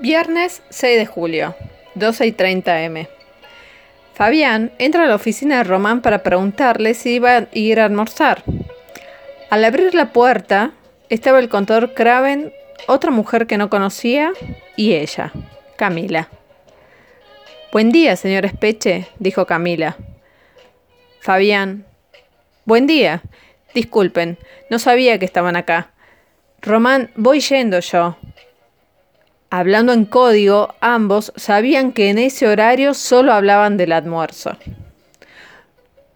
Viernes 6 de julio, 12 y 30 M. Fabián entra a la oficina de Román para preguntarle si iba a ir a almorzar. Al abrir la puerta, estaba el contador Craven, otra mujer que no conocía y ella, Camila. Buen día, señor Espeche, dijo Camila. Fabián. Buen día. Disculpen, no sabía que estaban acá. Román, voy yendo yo. Hablando en código, ambos sabían que en ese horario solo hablaban del almuerzo.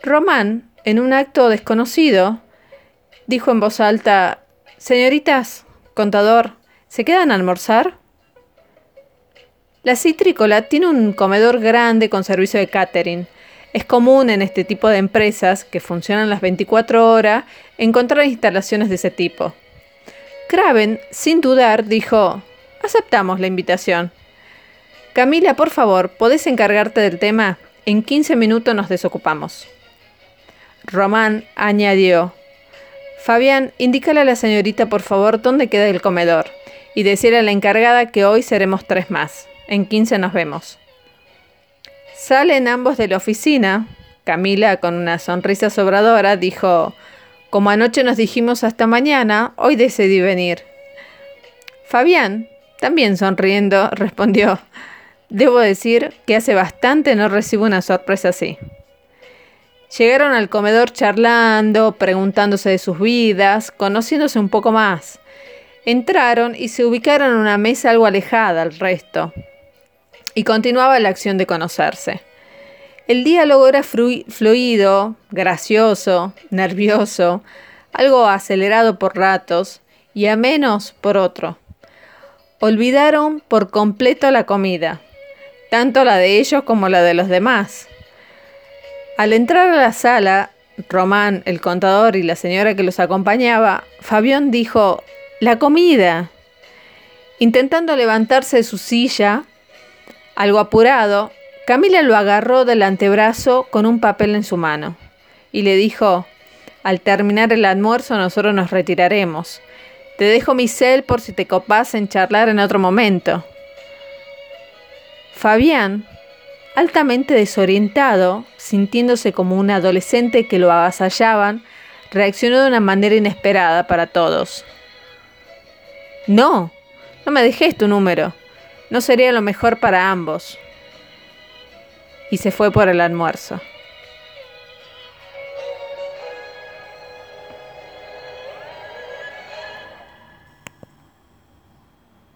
Román, en un acto desconocido, dijo en voz alta, Señoritas, contador, ¿se quedan a almorzar? La citrícola tiene un comedor grande con servicio de catering. Es común en este tipo de empresas que funcionan las 24 horas encontrar instalaciones de ese tipo. Craven, sin dudar, dijo, aceptamos la invitación. Camila, por favor, ¿podés encargarte del tema? En 15 minutos nos desocupamos. Román añadió, Fabián, indícale a la señorita, por favor, dónde queda el comedor y decirle a la encargada que hoy seremos tres más. En 15 nos vemos. Salen ambos de la oficina. Camila, con una sonrisa sobradora, dijo, como anoche nos dijimos hasta mañana, hoy decidí venir. Fabián, también sonriendo, respondió, debo decir que hace bastante no recibo una sorpresa así. Llegaron al comedor charlando, preguntándose de sus vidas, conociéndose un poco más. Entraron y se ubicaron en una mesa algo alejada al resto y continuaba la acción de conocerse. El diálogo era fluido, gracioso, nervioso, algo acelerado por ratos y a menos por otro. Olvidaron por completo la comida, tanto la de ellos como la de los demás. Al entrar a la sala, Román, el contador y la señora que los acompañaba, Fabián dijo, La comida. Intentando levantarse de su silla, algo apurado, Camila lo agarró del antebrazo con un papel en su mano y le dijo, al terminar el almuerzo nosotros nos retiraremos. Te dejo mi cel por si te copas en charlar en otro momento. Fabián, altamente desorientado, sintiéndose como un adolescente que lo avasallaban, reaccionó de una manera inesperada para todos. No, no me dejes tu número. No sería lo mejor para ambos. Y se fue por el almuerzo.